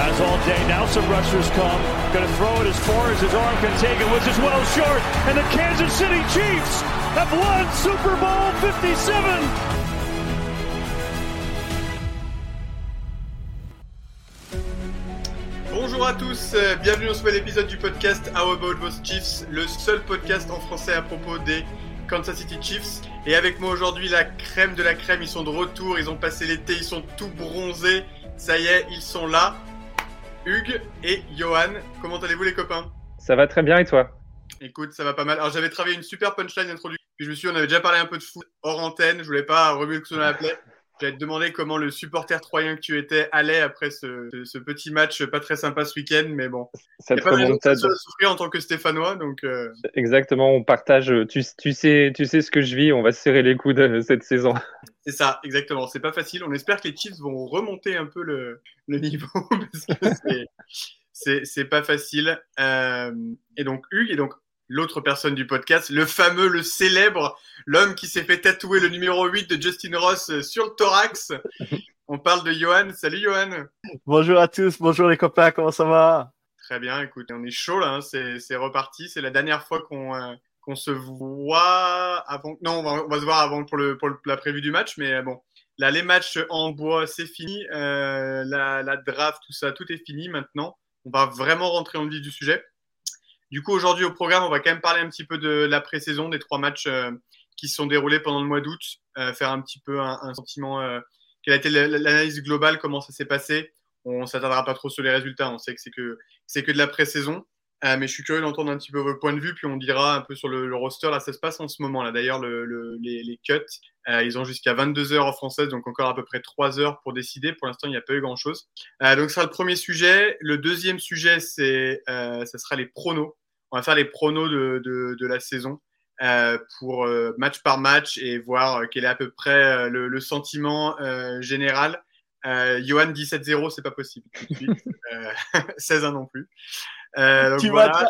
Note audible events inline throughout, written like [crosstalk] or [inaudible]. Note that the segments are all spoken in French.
All day. Now some rushers come. Going to throw it as far as his arm can take it, which is well short. And the Kansas City Chiefs have won Super Bowl 57. Bonjour à tous, euh, bienvenue dans ce nouvel épisode du podcast How About Those Chiefs, le seul podcast en français à propos des Kansas City Chiefs. Et avec moi aujourd'hui, la crème de la crème, ils sont de retour, ils ont passé l'été, ils sont tout bronzés. Ça y est, ils sont là. Hugues et Johan. Comment allez-vous les copains? Ça va très bien et toi? Écoute, ça va pas mal. Alors j'avais travaillé une super punchline introduction. Puis je me suis dit, on avait déjà parlé un peu de foot hors antenne. Je voulais pas remuer le couteau dans la plaie. J'allais te demander comment le supporter troyen que tu étais allait après ce, petit match pas très sympa ce week-end, mais bon. Cette pas remontade. De souffrir en tant que Stéphanois, donc. Euh. Exactement, on partage. Tu, tu, sais, tu sais ce que je vis. On va se serrer les coudes euh, cette saison. C'est ça, exactement. C'est pas facile. On espère que les Chiefs vont remonter un peu le, le niveau [laughs] parce que c'est pas facile. Euh, et donc Hugues et donc l'autre personne du podcast, le fameux, le célèbre, l'homme qui s'est fait tatouer le numéro 8 de Justin Ross euh, sur le thorax. On parle de Johan. Salut Johan. Bonjour à tous, bonjour les copains, comment ça va? Très bien, écoute, on est chaud là, hein. c'est reparti. C'est la dernière fois qu'on euh, qu'on se voit avant. Non, on va, on va, se voir avant pour, le, pour la prévue du match, mais euh, bon. Là, les matchs en bois, c'est fini. la, la draft, tout ça, tout est fini maintenant. On va vraiment rentrer en vif du sujet. Du coup, aujourd'hui au programme, on va quand même parler un petit peu de la pré-saison, des trois matchs euh, qui se sont déroulés pendant le mois d'août, euh, faire un petit peu un, sentiment, euh, quelle a été l'analyse globale, comment ça s'est passé. On s'attardera pas trop sur les résultats, on sait que c'est que c'est que de la pré-saison. mais je suis curieux d'entendre un petit peu votre point de vue, puis on dira un peu sur le, roster. Là, ça se passe en ce moment. Là, d'ailleurs, le, les, les, cuts, ils ont jusqu'à 22 heures en française, donc encore à peu près 3 heures pour décider. Pour l'instant, il n'y a pas eu grand-chose. donc, ça sera le premier sujet. Le deuxième sujet, c'est, ça sera les pronos on va faire les pronos de, de, la saison euh, pour euh, match par match et voir euh, quel est à peu près le, sentiment général. Johan 17-0, c'est pas possible 16-1 [laughs] [laughs] non plus. Donc, voilà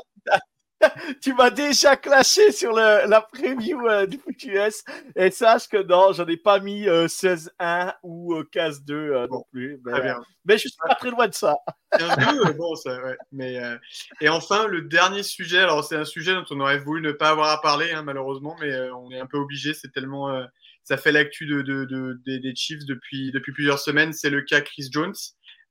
[laughs] tu m'as déjà clashé sur le, la preview euh, du US et sache que non, j'en ai pas mis 16-1 euh, ou 15-2 euh, non plus. Mais, bien. mais, je suis pas très loin de ça. [laughs] 15-2, bon, ça, ouais. Mais, et enfin, le dernier sujet, alors c'est un sujet dont on aurait voulu ne pas avoir à parler, hein, malheureusement, mais on est un peu obligé, c'est tellement. ça fait l'actu de, de, de, des, des Chiefs depuis, depuis plusieurs semaines, c'est le cas Chris Jones.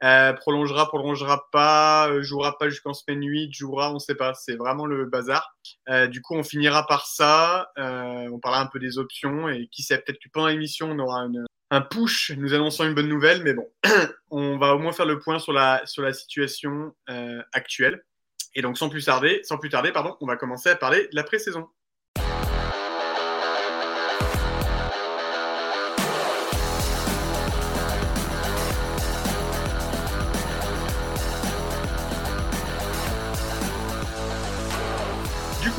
Euh, prolongera, prolongera pas, euh, jouera pas jusqu'en semaine 8, jouera, on sait pas. C'est vraiment le bazar. Euh, du coup, on finira par ça. Euh, on parlera un peu des options et qui sait, peut-être que pendant l'émission, on aura une, un push nous annonçant une bonne nouvelle. Mais bon, [clears throat] on va au moins faire le point sur la, sur la situation euh, actuelle. Et donc, sans plus tarder, sans plus tarder, pardon, on va commencer à parler de la pré-saison.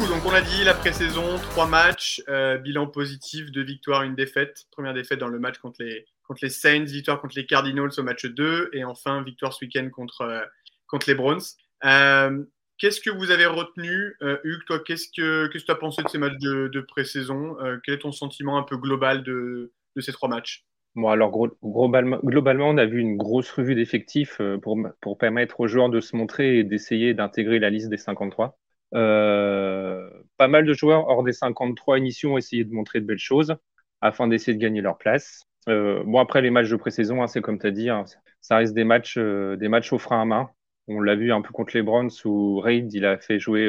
Donc on l'a dit, la pré-saison, trois matchs, euh, bilan positif, deux victoires, une défaite. Première défaite dans le match contre les, contre les Saints, victoire contre les Cardinals au match 2, et enfin victoire ce week-end contre, euh, contre les Browns. Euh, qu'est-ce que vous avez retenu, Hugues Toi, qu'est-ce que, que tu as pensé de ces matchs de, de pré-saison Quel est ton sentiment un peu global de, de ces trois matchs? Bon, alors globalement, globalement, on a vu une grosse revue d'effectifs pour, pour permettre aux joueurs de se montrer et d'essayer d'intégrer la liste des 53. Euh, pas mal de joueurs hors des 53 initiaux ont essayé de montrer de belles choses afin d'essayer de gagner leur place. Euh, bon, après les matchs de pré-saison, hein, c'est comme tu as dit, hein, ça reste des matchs, euh, des matchs au frein à main. On l'a vu un peu contre les Browns où Reid il a fait jouer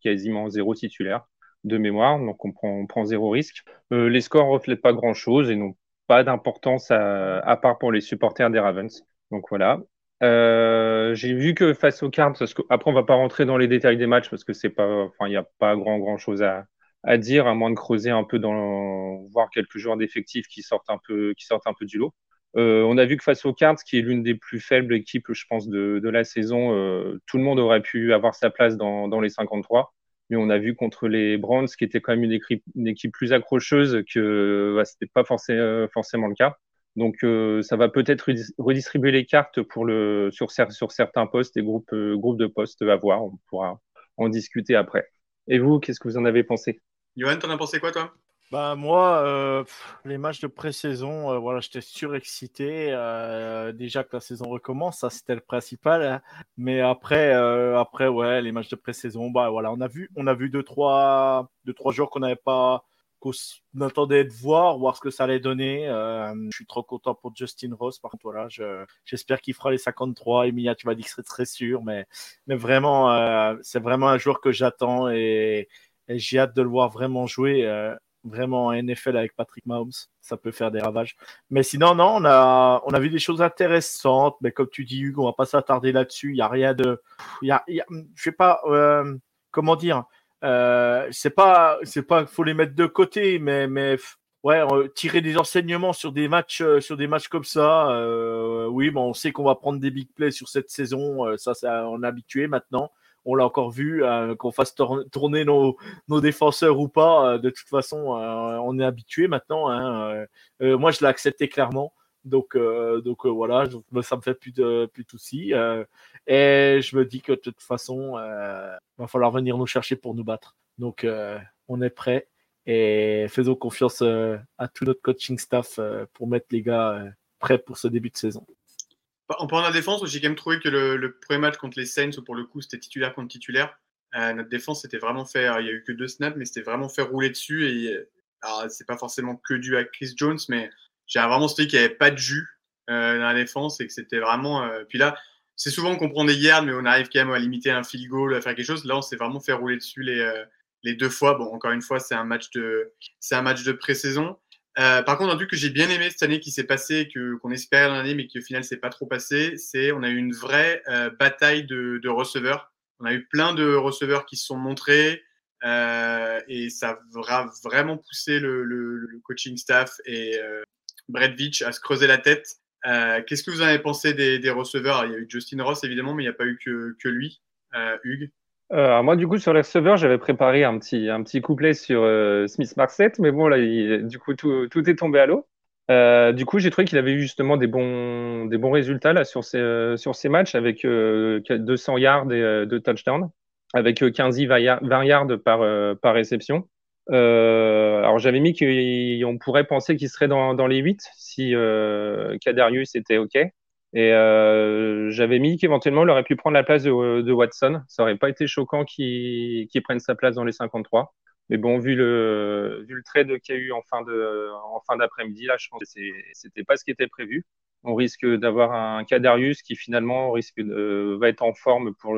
quasiment zéro titulaire. de mémoire, donc on prend, on prend zéro risque. les scores reflètent pas grand-chose et n'ont pas d'importance à, à, part pour les supporters des Ravens. Donc voilà. Euh, j'ai vu que face aux cartes, parce que après on va pas rentrer dans les détails des matchs parce que c'est pas, enfin il n'y a pas grand grand chose à, à dire à moins de creuser un peu dans voir quelques joueurs d'effectifs qui sortent un peu qui sortent un peu du lot. Euh, on a vu que face aux Cards, qui est l'une des plus faibles équipes, je pense, de, de la saison, euh, tout le monde aurait pu avoir sa place dans, dans, les 53. Mais on a vu contre les Browns, qui était quand même une équipe, une équipe plus accrocheuse, que bah, c'était pas forcément, forcément le cas. Donc euh, ça va peut-être redistribuer les cartes pour le, sur, sur certains postes et groupes, euh, groupes de postes à voir. On pourra en discuter après. Et vous, qu'est-ce que vous en avez pensé? Johan, t'en as pensé quoi toi? Bah moi, euh, les matchs de pré-saison, voilà, j'étais surexcité. déjà que la saison recommence, ça c'était le principal. Hein. Mais après, après ouais, les matchs de pré-saison, bah voilà, on a vu, on a vu deux trois, deux trois jours qu'on n'avait pas qu'on attendait de voir, voir ce que ça allait donner. Euh, je suis trop content pour Justin Ross. Par contre, voilà, j'espère qu'il fera les 53. Emilia, tu vas dire que c'est très sûr, mais, mais vraiment, euh, c'est vraiment un joueur que j'attends et, j'ai hâte de le voir vraiment jouer. Euh, vraiment en NFL avec Patrick Mahomes, ça peut faire des ravages. Mais sinon, non, on a, on a vu des choses intéressantes, mais comme tu dis, Hugo, on va pas s'attarder là-dessus. Il y a rien de, il y a, je sais pas, comment dire, euh, c'est pas, c'est pas, faut les mettre de côté, mais, mais ouais, tirer des enseignements sur des matchs, euh, sur des matchs comme ça. Euh, oui, bon, on sait qu'on va prendre des big plays sur cette saison. Ça, ça, on est habitué maintenant. On l'a encore vu, qu'on fasse tourner nos, nos, défenseurs ou pas. de toute façon, on est habitué maintenant. Hein, moi, je l'ai accepté clairement. Donc, donc voilà, ça me fait plus de plus de soucis. Et je me dis que de toute façon, il euh, va falloir venir nous chercher pour nous battre. Donc, euh, on est prêt et faisons confiance euh, à tout notre coaching staff pour mettre les gars prêts pour ce début de saison. En parlant de la défense, j'ai quand même trouvé que le, premier match contre les Saints, pour le coup, c'était titulaire contre titulaire. notre défense c'était vraiment fait, il y a eu que deux snaps, mais c'était vraiment fait rouler dessus. Et c'est pas forcément que dû à Chris Jones, mais j'ai vraiment senti qu'il n'y avait pas de jus dans la défense et que c'était vraiment. puis là, c'est souvent qu'on prend des yards, mais on arrive quand même à limiter un field goal, à faire quelque chose. Là, on s'est vraiment fait rouler dessus les, euh, les deux fois. Bon, encore une fois, c'est un match de, c'est un match de pré-saison. Euh, par contre, un truc que j'ai bien aimé cette année qui s'est passé, que qu'on espérait l'année, mais qui au final s'est pas trop passé, c'est on a eu une vraie euh, bataille de, de, receveurs. On a eu plein de receveurs qui se sont montrés et ça va vraiment poussé le, le, le coaching staff et Brett Veach à se creuser la tête euh, qu'est-ce que vous en avez pensé des, receveurs? Il y a eu Justin Ross évidemment, mais il n'y a pas eu que, lui. Euh, Hugues? Euh, moi, du coup, sur les receveurs, j'avais préparé un petit, un petit couplet sur Smith Marset, mais bon, là, du coup, tout, tout, est tombé à l'eau. du coup, j'ai trouvé qu'il avait eu justement des bons, des bons résultats là, sur, ces, sur ces matchs avec 200 yards et 2 touchdowns, avec 15 20 yards par, par réception. Euh, alors j'avais mis qu'on pourrait penser qu'il serait dans, dans, les 8 si euh, Kadarius était OK. Et euh, j'avais mis qu'éventuellement il aurait pu prendre la place de, Watson. Ça aurait pas été choquant qu'il qu prenne sa place dans les 53. Mais bon, vu le, vu le trade qu'il y a eu en fin de, en fin d'après-midi, là, je pense que c'était pas ce qui était prévu. On risque d'avoir un Kadarius qui finalement risque de, va être en forme pour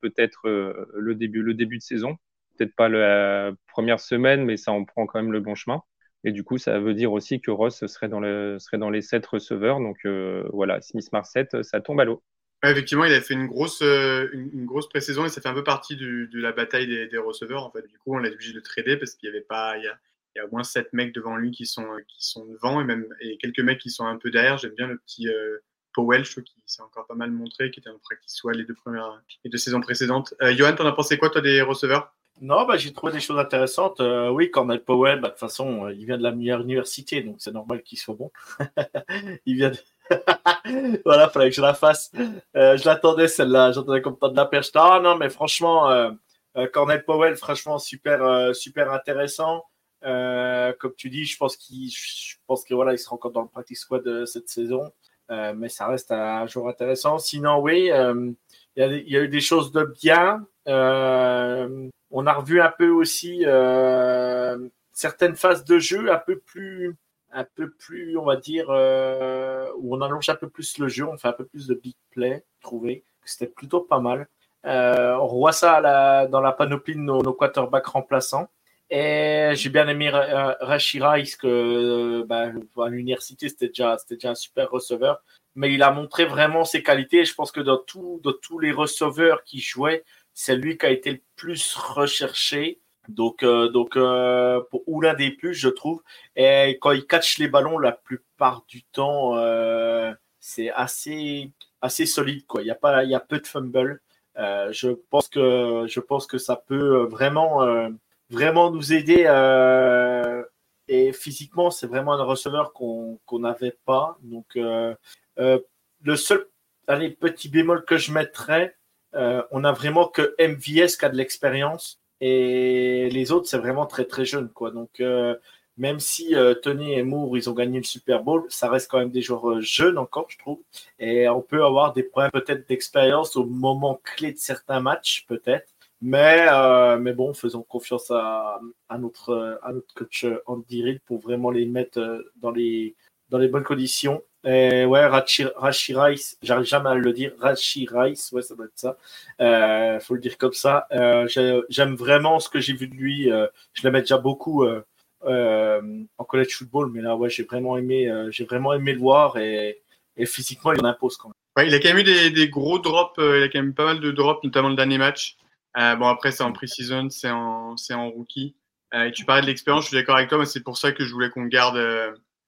peut-être euh, le début, le début de saison peut-être pas la première semaine, mais ça en prend quand même le bon chemin. Et du coup, ça veut dire aussi que Ross serait dans, les sept receveurs. Donc euh, voilà, Smith Marset, ça tombe à l'eau. effectivement, il a fait une grosse, euh, une, grosse pré-saison et ça fait un peu partie de la bataille des, receveurs. En fait. Du coup, on l'a obligé de trader parce qu'il y avait pas. Il y, a, au moins sept mecs devant lui qui sont, qui sont devant et même et quelques mecs qui sont un peu derrière. J'aime bien le petit euh, Powell, je trouve qu'il s'est encore pas mal montré, qui était en practice soit les deux premières les deux saisons précédentes. Euh, Johan, t'en as pensé quoi, toi, des receveurs? Non, bah, j'ai trouvé des choses intéressantes. Euh, oui, Cornel Powell, bah, de toute façon, euh, il vient de la meilleure université, donc c'est normal qu'il soit bon. [laughs] il vient de... [laughs] voilà, fallait que je la fasse. Euh, je l'attendais, celle-là. J'attendais comme temps de la perche. Ah non, mais franchement, Cornel Powell, franchement, super, super intéressant. comme tu dis, je pense qu'il, je pense que voilà, il sera encore dans le practice squad cette saison. mais ça reste un jour intéressant. Sinon, oui, il y, y, a eu des choses de bien. Euh, on a revu un peu aussi euh, certaines phases de jeu un peu plus, un peu plus, on va dire, euh, où on allonge un peu plus le jeu, on fait un peu plus de big play, trouvé c'était plutôt pas mal. on revoit ça dans la panoplie de nos, quarterbacks remplaçants. Et j'ai bien aimé Rashi Rice, que bah, à l'université, c'était déjà, un super receveur. Mais il a montré vraiment ses qualités. Je pense que dans tous les receveurs qui jouaient, c'est lui qui a été le plus recherché. Donc, euh, donc euh, pour, des plus, je trouve. Et quand il catch les ballons, la plupart du temps, euh, c'est assez, assez solide. Quoi. Il, y a pas, il y a peu de fumble. je, pense que, je pense que ça peut vraiment, vraiment nous aider. et physiquement, c'est vraiment un receveur qu'on n'avait pas. Donc, le seul allez, petit bémol que je mettrais, on a vraiment que MVS qui a de l'expérience. Et les autres, c'est vraiment très très jeune. Quoi. Donc, euh, même si euh, Tony et Moore, ils ont gagné le Super Bowl, ça reste quand même des joueurs euh, jeunes encore, je trouve. Et on peut avoir des problèmes peut-être d'expérience au moment clé de certains matchs, peut-être. Mais, mais bon, faisons confiance à, à, notre, à notre coach Andy Reid pour vraiment les mettre dans les, dans les bonnes conditions. Et ouais, Rachi, Rice, j'arrive jamais à le dire. Rachi Rice, ouais, ça doit être ça. Euh, faut le dire comme ça. Euh, j'aime vraiment ce que j'ai vu de lui. Euh, je l'aimais déjà beaucoup euh, euh, en college football, mais là, ouais, j'ai vraiment aimé, euh, j'ai vraiment aimé le voir et, physiquement, il en impose quand même. Il a quand même eu des, gros drops. il a quand même pas mal de drops, notamment le dernier match. bon, après, c'est en pre-season, c'est en, en rookie. et tu parlais de l'expérience, je suis d'accord avec toi, mais c'est pour ça que je voulais qu'on garde,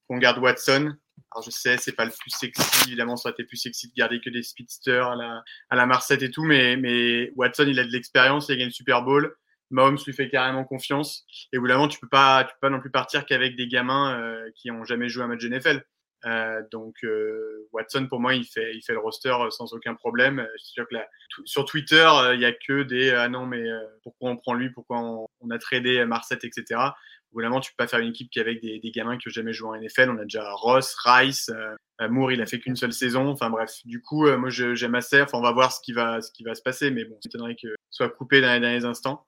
qu'on garde Watson. Alors je sais, c'est pas le plus sexy, évidemment, ça aurait été plus sexy de garder que des speedsters à la, à la Marset et tout, mais, mais Watson, il a de l'expérience, il a gagné le Super Bowl. Mahomes lui fait carrément confiance. Et évidemment, tu peux pas, tu peux pas non plus partir qu'avec des gamins euh, qui ont jamais joué un match NFL. Euh, donc euh, Watson, pour moi, il fait, il fait le roster sans aucun problème. C'est sûr que là, sur Twitter, il y a que des ah non mais pourquoi on prend lui, pourquoi on, on a tradé Marset, etc évidemment, tu peux pas faire une équipe qui avec des, des, gamins qui ont jamais joué en NFL. On a déjà Ross, Rice, euh, Moore, il a fait qu'une seule saison. Enfin bref, du coup, euh, moi j'aime assez. Enfin, on va voir ce qui va, ce qui va se passer, mais bon, m'étonnerait que soit coupé dans les derniers instants.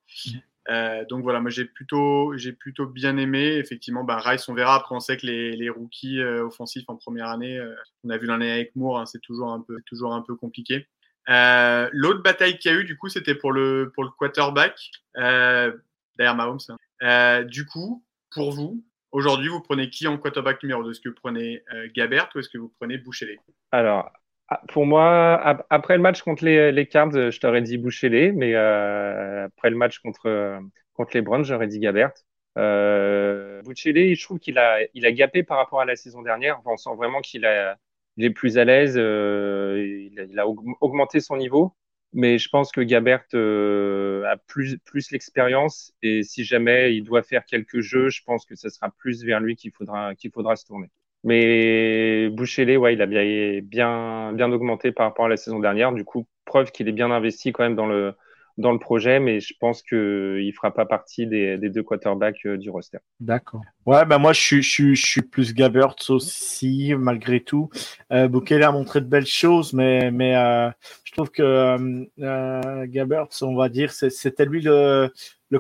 Euh, donc voilà, moi j'ai plutôt, j'ai plutôt bien aimé. Effectivement, bah, Rice, on verra. Après, on sait que les, les rookies euh, offensifs en première année, euh, on a vu l'année avec Moore, hein, c'est toujours un peu, toujours un peu compliqué. L'autre bataille qu'il y a eu, du coup, c'était pour le pour le quarterback derrière Mahomes. Hein. Euh, du coup, pour vous, aujourd'hui, vous prenez qui en quarterback numéro 2 Est-ce que vous prenez euh, Gabert ou est-ce que vous prenez Bouchelet Alors, ah, pour moi, après le match contre les, les Cards, je t'aurais dit Bouchelet, mais euh, après le match contre, contre les Browns, j'aurais dit Gabert. Euh, Bouchelet, je trouve qu'il a, il a gapé par rapport à la saison dernière. on sent vraiment qu'il a, il est plus à l'aise, euh, il, a, il, a, augmenté son niveau mais je pense que Gabert euh, a plus, plus l'expérience et si jamais il doit faire quelques jeux, je pense que ce sera plus vers lui qu'il faudra, qu'il faudra se tourner. Mais Bouchelet, ouais, il a bien, bien, bien augmenté par rapport à la saison dernière. Du coup, preuve qu'il est bien investi quand même dans le, dans le projet, mais je pense qu'il ne fera pas partie des, deux quarterbacks euh, du roster. D'accord. Ouais, ben moi, je suis, plus Gabbert aussi, malgré tout. Euh, a montré de belles choses, mais, euh, je trouve que euh, euh on va dire, c'était lui le,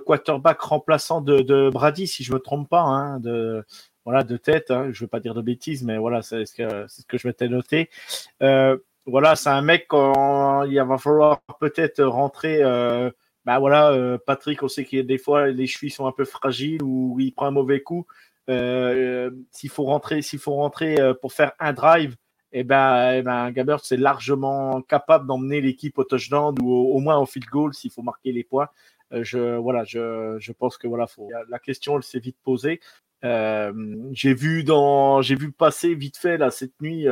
quarterback remplaçant de, Brady, si je me trompe pas, hein, de, voilà, de tête. Hein, je veux pas dire de bêtises, mais voilà, c'est ce que, ce que je m'étais noté. Voilà, c'est un mec quand il va falloir peut-être rentrer. Euh, bah voilà, euh, Patrick, on sait a des fois les chevilles sont un peu fragiles ou il prend un mauvais coup. Euh, s'il faut rentrer, s'il faut rentrer euh, pour faire un drive, et eh ben, eh ben Gabbert c'est largement capable d'emmener l'équipe au touchdown ou au, moins au field goal s'il faut marquer les points. Je voilà, je, je pense que voilà, faut, la question elle s'est vite posée. j'ai vu dans, j'ai vu passer vite fait là cette nuit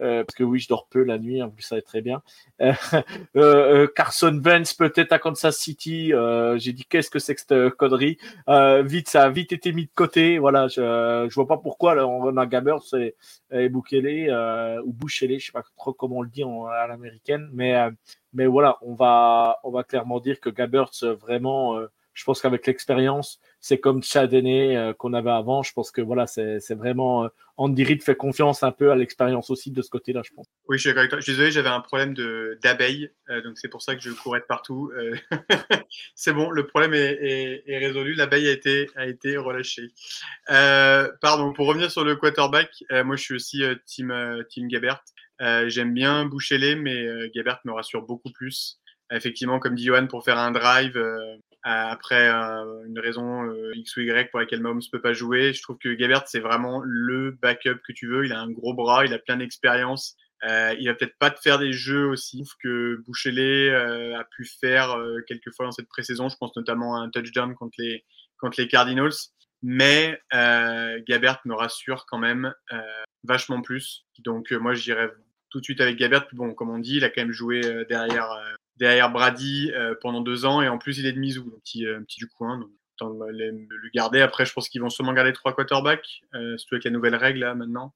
euh, parce que oui, je dors peu la nuit, en plus ça va très bien. Euh, [laughs] euh, Carson Vance peut-être à Kansas City. J'ai dit qu'est-ce que c'est que cette connerie? Vite, ça a vite été mis de côté. Voilà, je, je vois pas pourquoi là, on a Gabbert et, et Bukele ou Bouchele, je sais pas trop comment on le dit en, à l'américaine, mais mais voilà, on va on va clairement dire que Gabbert vraiment je pense qu'avec l'expérience, c'est comme Chadenney euh, qu'on avait avant. Je pense que voilà, c'est vraiment euh, Andy Reid fait confiance un peu à l'expérience aussi de ce côté-là, je pense. Oui, je suis d'accord avec toi. Je suis désolé, j'avais un problème d'abeilles, euh, donc c'est pour ça que je courais de partout. Euh, [laughs] c'est bon, le problème est, résolu. L'abeille a été a été relâchée. Pardon. Pour revenir sur le quarterback, moi je suis aussi team Gabert. J'aime bien Bouchelet, mais Gabert me rassure beaucoup plus effectivement, comme dit Johan, pour faire un drive, après une raison X ou Y pour laquelle Mahomes ne peut pas jouer. Je trouve que Gabert, c'est vraiment le backup que tu veux. Il a un gros bras, il a plein d'expérience. Euh, il va peut-être pas te faire des jeux aussi que Bouchelet euh, a pu faire euh, quelques fois dans cette pré-saison. Je pense notamment à un touchdown contre les, contre les Cardinals. Mais euh, Gabert me rassure quand même euh, vachement plus. Donc moi, je dirais tout de suite avec Gabert. Bon, comme on dit, il a quand même joué derrière, derrière Brady pendant deux ans. Et en plus, il est de Mizou, donc petit, petit du coin. Donc, le garder. Après, je pense qu'ils vont sûrement garder trois quarterbacks, surtout avec la nouvelle règle là maintenant.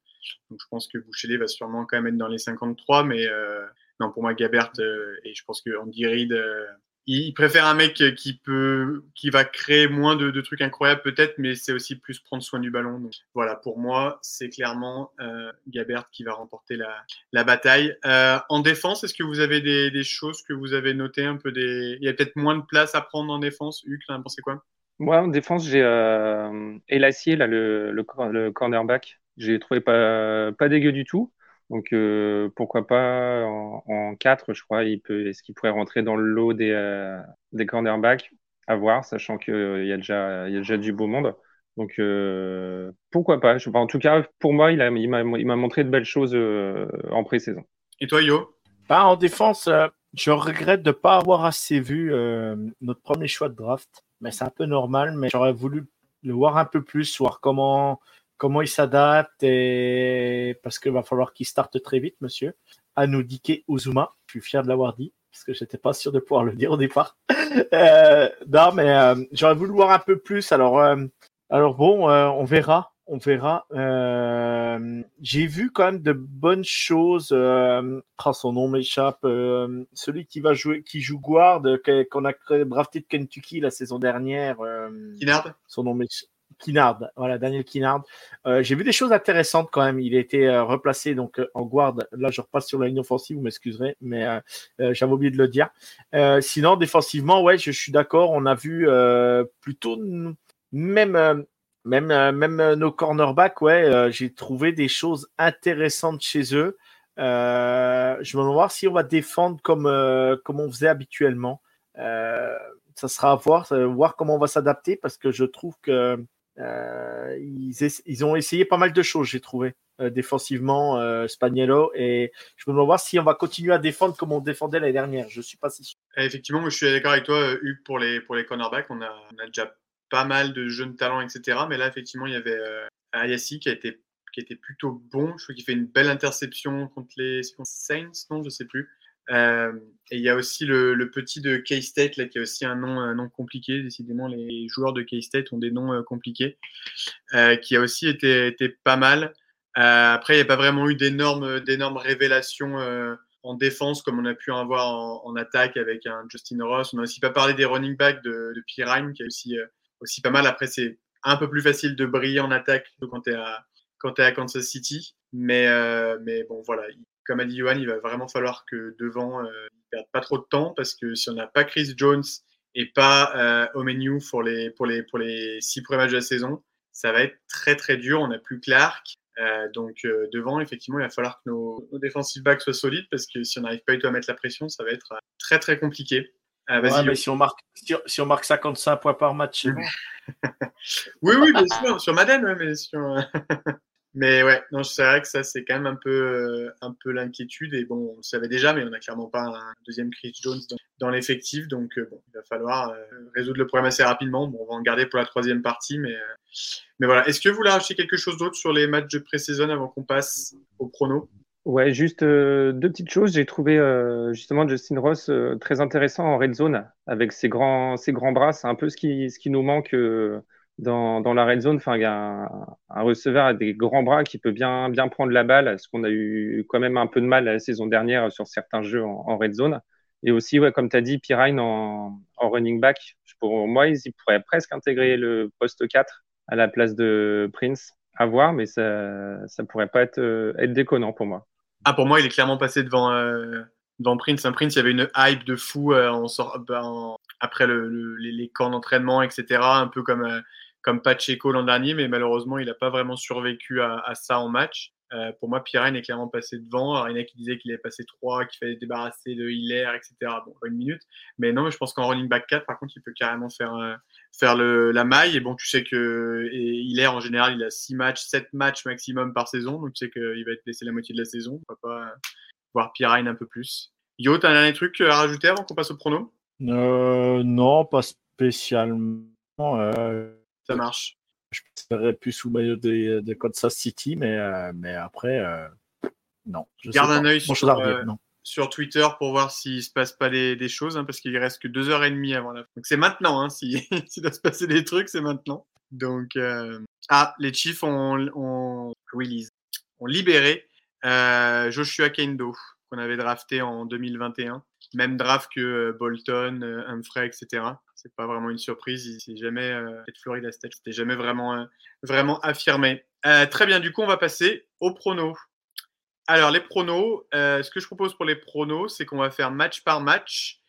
Donc je pense que Bouchelet va sûrement quand même être dans les 53, mais euh, non, pour moi, Gabert, euh, et je pense que Andy Reid, euh, il, préfère un mec qui peut, qui va créer moins de, trucs incroyables peut-être, mais c'est aussi plus prendre soin du ballon. Donc voilà, pour moi, c'est clairement Gabert qui va remporter la, bataille. en défense, est-ce que vous avez des, choses que vous avez notées un peu des, il y a peut-être moins de place à prendre en défense. Hugues, t'en pensé quoi? Moi, en défense, j'ai Elassier, là, le, le cornerback j'ai trouvé pas, pas dégueu du tout. Donc euh, pourquoi pas en, en 4, je crois, il peut, est-ce qu'il pourrait rentrer dans le lot des, euh, des cornerbacks? À voir, sachant qu'il euh, y, a déjà, il y a déjà du beau monde. Donc euh, pourquoi pas? Je, En tout cas, pour moi, il, a, il, m'a, il m'a montré de belles choses euh, en pré-saison. Et toi, Yo? Bah, En défense, je regrette de ne pas avoir assez vu notre premier choix de draft. Mais c'est un peu normal, mais j'aurais voulu le voir un peu plus, voir comment comment il s'adapte et parce qu'il va falloir qu'il starte très vite, monsieur. Anudike Uzuma, je suis fier de l'avoir dit parce que j'étais pas sûr de pouvoir le dire au départ. [laughs] euh, non, mais euh, j'aurais voulu voir un peu plus. Alors, euh, alors bon, on verra, on verra. J'ai vu quand même de bonnes choses. Oh, son nom m'échappe. celui qui va jouer, qui joue guard, qu'on a drafté de Kentucky la saison dernière. Son nom m'échappe. Kinard, voilà, Daniel Kinard. Euh, j'ai vu des choses intéressantes quand même. Il a été euh, replacé donc euh, en guard. Là, je repasse sur la ligne offensive, vous m'excuserez, mais j'avais oublié de le dire. sinon, défensivement, ouais, je, suis d'accord. On a vu plutôt même même même nos cornerbacks, ouais, j'ai trouvé des choses intéressantes chez eux. je me demande si on va défendre comme comme on faisait habituellement. ça sera à voir, voir comment on va s'adapter parce que je trouve que euh, ils, ont essayé pas mal de choses, j'ai trouvé, euh, défensivement, euh, Spaniello. Et je me demande voir si on va continuer à défendre comme on défendait l'année dernière. Je suis pas si sûr. Effectivement, je suis d'accord avec toi, Hugues, pour les, pour cornerbacks. On a, déjà pas mal de jeunes talents, etc. Mais là, effectivement, il y avait Ayasi qui a été était plutôt bon. Je crois qu'il fait une belle interception contre les Saints, non, je sais plus. Euh, et il y a aussi le, petit de K-State, là, qui a aussi un nom, un nom compliqué. Décidément, les joueurs de K-State ont des noms euh, compliqués, euh, qui a aussi été, été pas mal. Après, il n'y a pas vraiment eu d'énormes, d'énormes révélations en défense comme on a pu en avoir en, attaque avec un Justin Ross. On n'a aussi pas parlé des running backs de, de Pirine, qui est aussi, aussi pas mal. Après, c'est un peu plus facile de briller en attaque quand tu es à à Kansas City. Mais, mais bon, voilà, comme a dit Johan, il va vraiment falloir que devant, euh, ne perdent pas trop de temps parce que si on n'a pas Chris Jones et pas euh, Omenu pour les, pour, les, pour les six premiers matchs de la saison, ça va être très très dur. On n'a plus Clark. Euh, donc euh, devant, effectivement, il va falloir que nos, nos defensive backs soient solides parce que si on n'arrive pas du tout à mettre la pression, ça va être très très compliqué. Euh, ouais, mais si on, marque, si, si, on marque 55 points par match, [laughs] oui, oui, bien sûr, sur Madden, mais sur. [laughs] Mais ouais, non, c'est vrai que ça, c'est quand même un peu, euh, un peu l'inquiétude. Et bon, on le savait déjà, mais on n'a clairement pas un deuxième Chris Jones dans, l'effectif. Donc, euh, bon, il va falloir euh, résoudre le problème assez rapidement. Bon, on va en garder pour la troisième partie. Mais, mais voilà. Est-ce que vous voulez rajouter quelque chose d'autre sur les matchs de pré-saison avant qu'on passe au prono? Ouais, juste deux petites choses. J'ai trouvé justement Justin Ross très intéressant en red zone avec ses grands, ses grands bras. C'est un peu ce qui, ce qui nous manque dans, dans la red zone. Enfin, il y a un, receveur avec des grands bras qui peut bien, bien prendre la balle, ce qu'on a eu quand même un peu de mal la saison dernière sur certains jeux en, red zone. Et aussi, ouais, comme tu as dit, Pirine en, running back. Pour moi, ils pourraient presque intégrer le poste 4 à la place de Prince. À voir, mais ça, ça pourrait pas être, euh, être déconnant pour moi. Ah, pour moi, il est clairement passé devant, euh, devant Prince. Un Prince, il y avait une hype de fou euh, sort, en, après le, le, les, les, camps d'entraînement, etc. Un peu comme, euh, comme Pacheco l'an dernier, mais malheureusement, il n'a pas vraiment survécu à, ça en match. Euh, pour moi, Pirine est clairement passé devant. Alors, il y en a qui disaient qu'il est passé 3, qu'il fallait se débarrasser de Hiller, etc. Bon, pas une minute. Mais non, mais je pense qu'en running back 4, par contre, il peut carrément faire, euh, faire la maille. Et bon, tu sais que en général, il a 6 matchs, 7 matchs maximum par saison. Donc, tu sais qu'il va être blessé la moitié de la saison. On va pas voir Pirine un peu plus. Yo, t'as un dernier truc à rajouter avant qu'on passe au prono? Euh, Non, pas spécialement. Ça marche. Je serais plus sous maillot de, de Kansas City, mais, euh, mais après, euh, non. Je Garde un œil sur, euh, sur Twitter pour voir s'il se passe pas des, des choses, hein, parce qu'il reste que deux heures et demie avant la fin. Donc c'est maintenant, hein, si- [laughs] s'il doit se passer des trucs, c'est maintenant. Donc ah, les Chiefs ont, ont release, ont libéré Joshua Kendo qu'on avait drafté en 2021, même draft que euh, Bolton, euh, Humphrey, etc. C'est pas vraiment une surprise, il jamais peut-être Florida State, c'était jamais vraiment euh, vraiment affirmé. Très bien, du coup on va passer au prono. Alors, les pronos, ce que je propose pour les pronos, c'est qu'on va faire match par match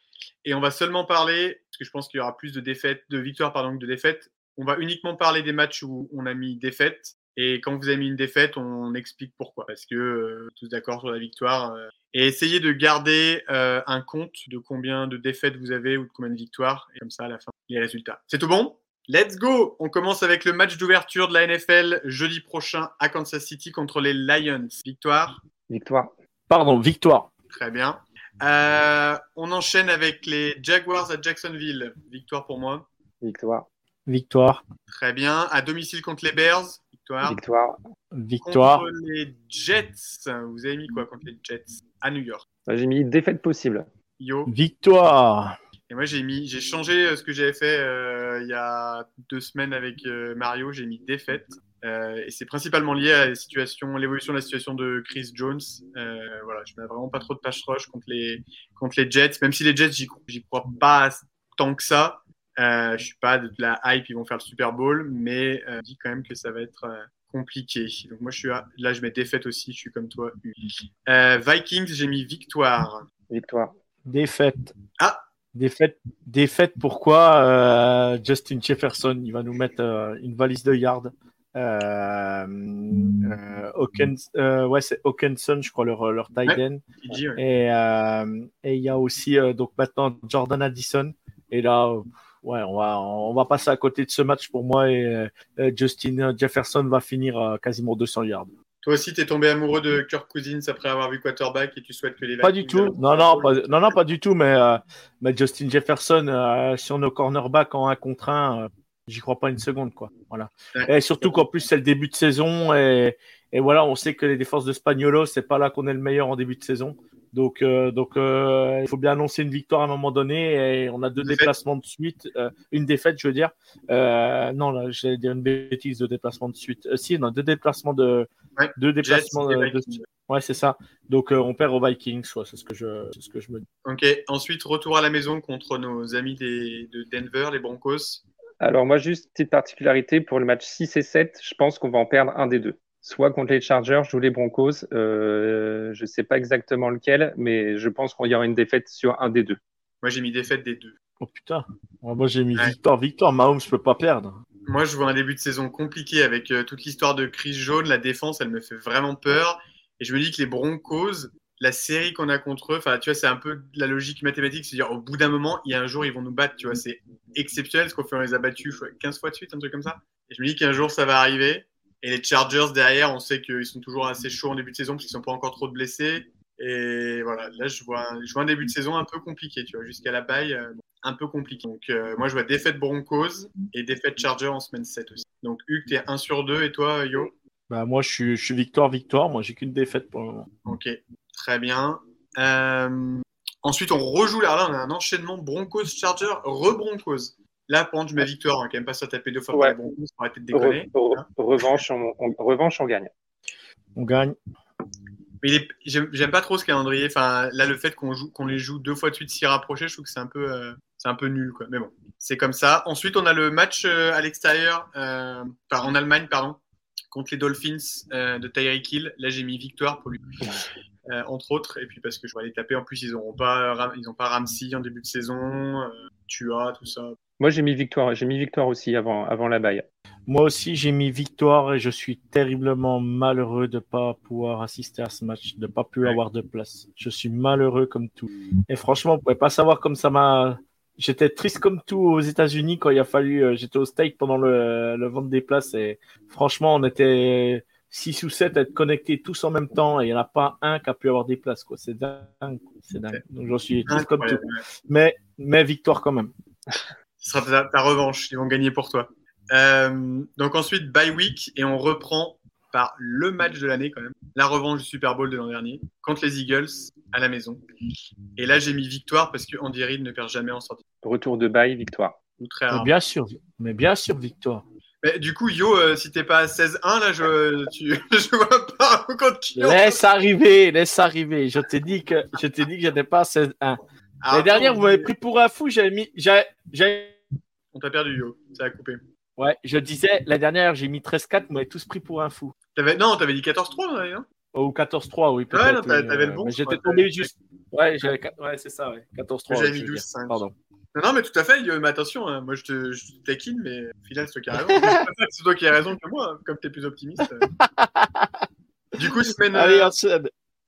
et on va seulement parler, parce que je pense qu'il y aura plus de défaites, de victoires pardon, que de défaites. On va uniquement parler des matchs où on a mis défaite et quand vous avez mis une défaite, on explique pourquoi. Parce que tous d'accord sur la victoire. Et essayez de garder euh, un compte de combien de défaites vous avez ou de combien de victoires et comme ça à la fin les résultats. C'est tout bon? Let's go On commence avec le match d'ouverture de la NFL jeudi prochain à Kansas City contre les Lions. Victoire? Victoire. Pardon, victoire. Très bien. Euh, on enchaîne avec les Jaguars à Jacksonville. Victoire pour moi. Victoire. Victoire. Très bien. À domicile contre les Bears. Victoire. Victoire. Victoire. Contre les Jets. Vous avez mis quoi contre les Jets? À New York. J'ai mis défaite possible. Yo. Victoire. Et moi, j'ai mis, j'ai changé euh, ce que j'avais fait euh, il y a deux semaines avec euh, Mario. J'ai mis défaite. Euh, et c'est principalement lié à la situation, l'évolution de la situation de Chris Jones. Euh, voilà, je n'ai vraiment pas trop de pass rush contre les, contre les Jets. Même si les Jets, j'y, j'y crois pas tant que ça. Euh, je suis pas de la hype, ils vont faire le Super Bowl, mais euh, je dis quand même que ça va être euh, compliqué. Donc moi, je suis à- là, je mets défaite aussi. Je suis comme toi. Euh, Vikings, j'ai mis victoire. Victoire. Défaite. Ah. Défaite. Défaite. Pourquoi euh, Justin Jefferson, il va nous mettre euh, une valise de yard. Euh, euh, Hawkins- euh, ouais, c'est Hawkinson, je crois, leur, leur tight end. Ouais. Et euh, et il y a aussi euh, donc maintenant Jordan Addison. Et là, euh, ouais, on va on va passer à côté de ce match pour moi et euh, euh, Justin Jefferson va finir euh, quasiment 200 yards. Toi aussi, t'es tombé amoureux de Kirk Cousins après avoir vu quarterback et tu souhaites que les Pas du tout. Non, non, pas, non, non, pas du tout. Mais, euh, mais Justin Jefferson, euh, sur nos cornerbacks en 1 contre 1, euh, j'y crois pas une seconde. Quoi. Voilà. Et surtout qu'en plus, c'est le début de saison. Et, et voilà, on sait que les défenses de Spagnolo, c'est pas là qu'on est le meilleur en début de saison. Donc, euh, donc euh, il faut bien annoncer une victoire à un moment donné. Et on a deux Défaite. déplacements de suite. euh, une défaite, je veux dire. Euh, non, là, j'allais dire une bêtise de déplacement de suite. Euh, si, on a deux déplacements de. Ouais. Deux déplacements de, de- Vikings. Ouais, c'est ça. Donc, euh, on perd aux Vikings, ouais, c'est ce que je, c'est ce que je me dis. Ok. Ensuite, retour à la maison contre nos amis des, de Denver, les Broncos. Alors moi, juste petite particularité pour le match 6 et 7, je pense qu'on va en perdre un des deux. Soit contre les Chargers ou les Broncos. Euh, je sais pas exactement lequel, mais je pense qu'il y aura une défaite sur un des deux. Moi, j'ai mis défaite des deux. Oh putain. Moi, j'ai mis Ouais. victoire, victoire. Mahomes, je peux pas perdre. Moi, je vois un début de saison compliqué avec euh, toute l'histoire de Chris Jaune. La défense, elle me fait vraiment peur. Et je me dis que les Broncos, la série qu'on a contre eux, enfin, tu vois, c'est un peu la logique mathématique. C'est-à-dire, au bout d'un moment, il y a un jour, ils vont nous battre. Tu vois, c'est exceptionnel ce qu'on fait. On les a battus je crois, 15 fois de suite, un truc comme ça. Et je me dis qu'un jour, ça va arriver. Et les Chargers derrière, on sait qu'ils sont toujours assez chauds en début de saison parce qu'ils sont pas encore trop de blessés. Et voilà, là, je vois, un- je vois un début de saison un peu compliqué, tu vois, jusqu'à la baille, euh, un peu compliqué. Donc, euh, moi, je vois défaite Broncos et défaite Chargers en semaine 7 aussi. Donc, Hugues, t'es 1 sur 2 et toi, Yo? Bah, moi, je suis, je suis victoire, victoire. Moi, j'ai qu'une défaite pour le moment. Ok, très bien. Euh, Ensuite, on rejoue là. Là, on a un enchaînement Broncos-Chargers, re-Broncos. Là, par contre, je mets victoire, hein, quand même pas se taper deux fois Ouais. par les Broncos, pour arrêter de déconner. Re- re- revanche, on, on- revanche, on gagne. On gagne. Mais est- j'aime pas trop ce calendrier. Enfin, là, le fait qu'on joue, qu'on les joue deux fois de suite si rapprochés, je trouve que c'est un peu, euh, c'est un peu nul, quoi. Mais bon, c'est comme ça. Ensuite, on a le match euh, à l'extérieur, euh, enfin, en Allemagne, pardon, contre les Dolphins euh, de Tyreek Hill. Là, j'ai mis victoire pour lui, euh, entre autres. Et puis parce que je vais aller taper. En plus, ils auront pas, Ram- ils ont pas Ramsey en début de saison, euh, Tua, tout ça. Moi, j'ai mis victoire. J'ai mis victoire aussi avant, avant la baille. Moi aussi, j'ai mis victoire et je suis terriblement malheureux de pas pouvoir assister à ce match, de pas pu avoir de place. Je suis malheureux comme tout. Et franchement, vous pouvez pas savoir comme ça m'a. J'étais triste comme tout aux États-Unis quand il a fallu. euh, J'étais au steak pendant le, le vente des places et franchement, on était six ou sept à être connectés tous en même temps et il n'y en a pas un qui a pu avoir des places. quoi. C'est dingue. C'est dingue. Donc j'en suis triste comme tout. Mais, mais victoire quand même. Ce sera ta, ta revanche. Ils vont gagner pour toi. Euh, donc ensuite, bye week et on reprend par le match de l'année quand même. La revanche du Super Bowl de l'an dernier contre les Eagles à la maison. Et là, j'ai mis victoire parce que Andy Reid ne perd jamais en sortie. Retour de bail, victoire. Ou très rarement. bien sûr, mais bien sûr victoire. Mais du coup, Yo, euh, si t'es pas à 16-1, là, je, tu, [laughs] je vois pas contre qui Laisse arriver, laisse arriver. Je t'ai dit que je t'ai dit que j'étais pas à 16-1. Ah, La dernière, vous m'avez pris pour un fou. J'avais mis, On t'a perdu, Yo. Ça a coupé. ouais, je disais la dernière, j'ai mis 13-4. Vous m'avez tous pris pour un fou. T'avais- non, t'avais dit 14-3, non, hein Ou 14-3, oui. Ouais, non, t'avais- t'avais le bon, J'étais tombé juste. Ouais, ouais, c'est ça, ouais. 14-3. J'avais mis je veux dire. 12-5. Pardon. Non, mais tout à fait, Yo, mais attention, hein, moi je te, je te taquine, mais au final, c'est toi qui as raison. [laughs] C'est toi qui as raison que moi, hein, comme t'es plus optimiste. euh. [laughs] du coup, semaine, Allez, euh,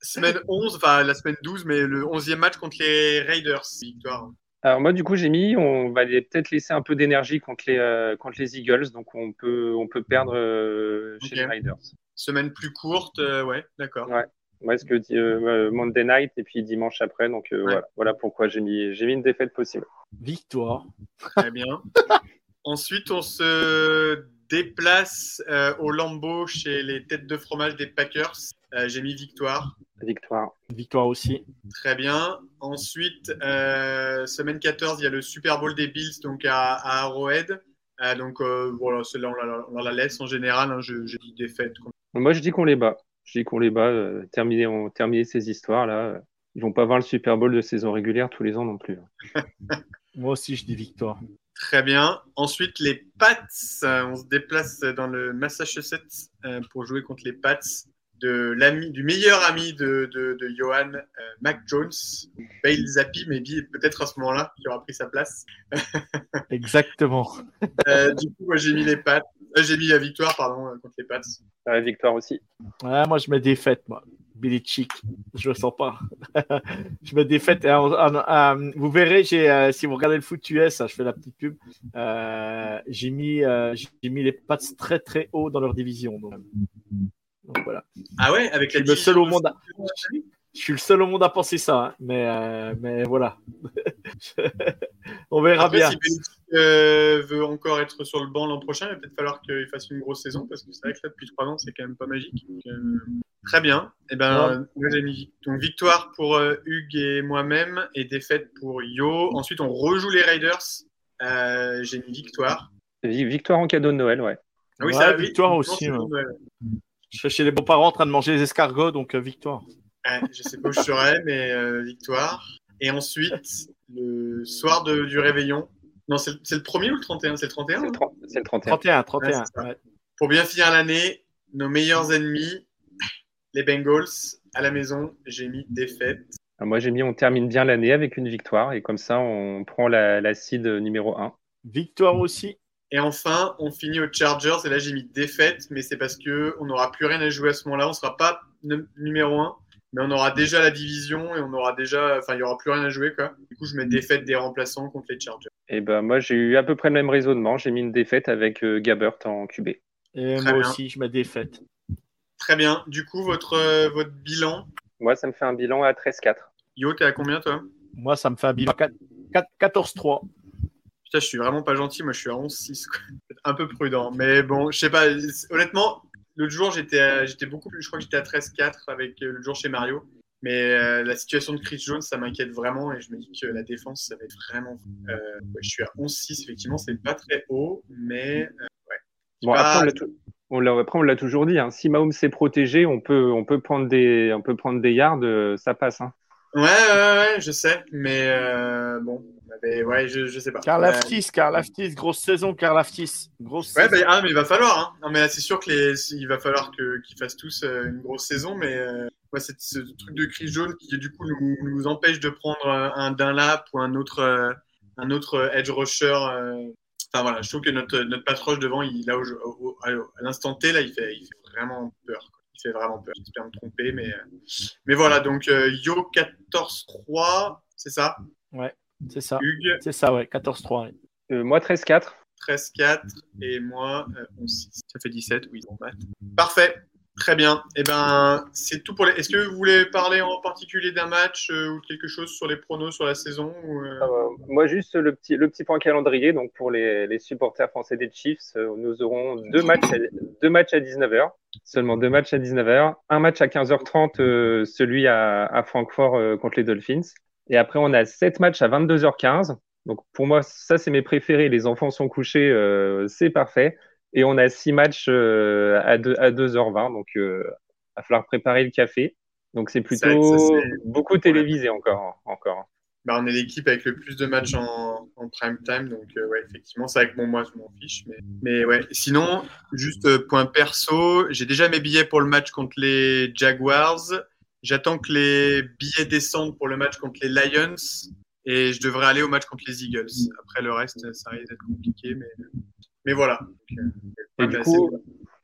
semaine 11, enfin la semaine 12, mais le 11e match contre les Raiders. Victoire. Alors moi, du coup, j'ai mis, on va peut-être laisser un peu d'énergie contre les, euh, contre les Eagles, donc on peut, on peut perdre euh, chez les Riders. Semaine plus courte, euh, ouais, d'accord. Ouais. Ouais, ce que dit euh, Monday Night et puis dimanche après, donc euh, Ouais. voilà, voilà pourquoi j'ai mis, j'ai mis une défaite possible. Victoire. Très bien. [laughs] Ensuite, on se déplace euh, au Lambeau chez les têtes de fromage des Packers. Euh, J'ai mis victoire. Victoire. Victoire aussi. Très bien. Ensuite, euh, semaine 14, il y a le Super Bowl des Bills donc à, à Arrowhead. Euh, donc euh, voilà, celle-là, on la, on la laisse en général. hein, je- dit défaite. Moi, je dis qu'on les bat. Je dis qu'on les bat. Euh, terminer, on terminer ces histoires là. euh, Ils vont pas voir le Super Bowl de saison régulière tous les ans non plus. [laughs] Moi aussi, je dis victoire. Très bien. Ensuite, les Pats. On se déplace dans le Massachusetts pour jouer contre les Pats de l'ami, du meilleur ami de, de, de Johan, euh, Mac Jones, Bale Zappi, mais peut-être à ce moment-là, qui aura pris sa place. [laughs] Exactement. Euh, du coup, moi, j'ai mis les Pats. euh, j'ai mis la victoire, pardon, euh, contre les Pats. Euh, victoire aussi. Ouais, moi, je mets défaite, moi. Billy Chick, je le sens pas. [laughs] je mets défaite. Et en- en- en- vous verrez, j'ai, euh, si vous regardez le foot US, hein, je fais la petite pub. euh, j'ai mis, euh, j'ai mis les Pats très très haut dans leur division. Donc, donc voilà. Ah ouais, avec Je la suis le seul au monde. À... Je suis le seul au monde à penser ça, hein, mais euh, mais voilà. [laughs] On verra Après, bien. si Belichick euh, veut encore être sur le banc l'an prochain, il va peut-être falloir qu'il fasse une grosse saison parce que c'est vrai que là, depuis trois ans, c'est quand même pas magique. Donc, euh, très bien. Et ben, donc victoire pour euh, Hugues et moi-même et défaite pour Yo. Ensuite, on rejoue les Raiders. Euh, j'ai mis victoire. Vi- Victoire en cadeau de Noël, ouais. Ah oui, Ouais, ça, victoire aussi, ouais. Je suis chez les beaux-parents en train de manger les escargots, donc euh, victoire. Ouais, je sais pas où je serai, mais euh, victoire. Et ensuite, le soir de- du réveillon. Non, c'est le, premier ou le 31 C'est le 31 C'est le, 30 c'est le 31. 31, 31. Ouais, ouais. Pour bien finir l'année, nos meilleurs ennemis, les Bengals, à la maison, j'ai mis défaite. Alors, Moi, j'ai mis on termine bien l'année avec une victoire et comme ça, on prend la, la seed numéro 1. Victoire aussi. Et enfin, on finit aux Chargers, et là j'ai mis défaite, mais c'est parce que on n'aura plus rien à jouer à ce moment-là. On sera pas numéro 1, mais on aura déjà la division et on aura déjà, enfin, il y aura plus rien à jouer, quoi. Du coup, je mets défaite des remplaçants contre les Chargers. Et ben moi, j'ai eu à peu près le même raisonnement. J'ai mis une défaite avec euh, Gabbert en QB. Et Très moi bien. aussi, je mets défaite. Très bien. Du coup, votre, euh, votre bilan, Moi, ça me fait un bilan à 13-4. Yo, t'es à combien, toi? Moi, ça me fait un bilan 4 4 14-3. Putain, je suis vraiment pas gentil. Moi, je suis à 11-6. quoi. [laughs] Un peu prudent. Mais bon, je sais pas. Honnêtement, l'autre jour, j'étais beaucoup plus. Je crois que j'étais à 13-4 avec euh, l'autre jour chez Mario. Mais euh, la situation de Chris Jones, ça m'inquiète vraiment. Et je me dis que la défense, ça va être vraiment. euh, ouais, je suis à 11-6, effectivement. C'est pas très haut. Mais euh, Bon, après, on l'a toujours dit. Hein. Si Mahomes s'est protégé, on peut, on peut prendre des, on peut prendre des yards, ça passe. Hein. ouais, ouais, ouais, je sais. Mais bon. Mais ouais, je, je sais pas. Euh, grosse saison, Karl Aftis. Grosse Ouais, saison. bah, ah, mais il va falloir. Hein. Non, mais c'est sûr que les, il va falloir qu'ils fassent tous euh, une grosse saison. Mais euh, ouais, c'est ce truc de crise jaune qui, du coup, nous, nous empêche de prendre euh, un Dunlap ou un autre, un autre edge rusher euh, enfin voilà, je trouve que notre, notre rush devant, il, là, au, à l'instant T, là, il fait, il fait vraiment peur. Quoi. Il fait vraiment peur. J'espère me tromper, mais, mais voilà. Donc, euh, Yo 14-3, c'est ça? Ouais, c'est ça. Hugues C'est ça, ouais, 14-3. ouais. Euh, moi, 13-4. 13-4 et moi euh, 11-6. Ça fait 17, oui, en maths. Parfait. Très bien. Eh ben, c'est tout pour les. Est-ce que vous voulez parler en particulier d'un match euh, ou quelque chose sur les pronos sur la saison ou, euh, Euh, moi, juste le petit, le petit point calendrier. Donc, pour les, les supporters français des Chiefs, euh, nous aurons deux matchs, à, deux matchs à 19h. Seulement deux matchs à 19h. Un match à 15h30, euh, celui à, à Francfort euh, contre les Dolphins. Et après, on a sept matchs à 22h15. Donc, pour moi, ça, c'est mes préférés. Les enfants sont couchés, euh, c'est parfait. Et on a six matchs euh, à, à 2h20. Donc, euh, va falloir préparer le café. Donc, c'est plutôt ça, beaucoup télévisé encore. encore. bah, on est l'équipe avec le plus de matchs en, en prime time, donc euh, ouais, effectivement, c'est bon, moi, je m'en fiche, mais, mais ouais. Sinon, juste point perso, j'ai déjà mes billets pour le match contre les Jaguars. J'attends que les billets descendent pour le match contre les Lions et je devrais aller au match contre les Eagles. Après le reste, ça risque d'être compliqué, mais, mais voilà. Donc, euh, Et du coup,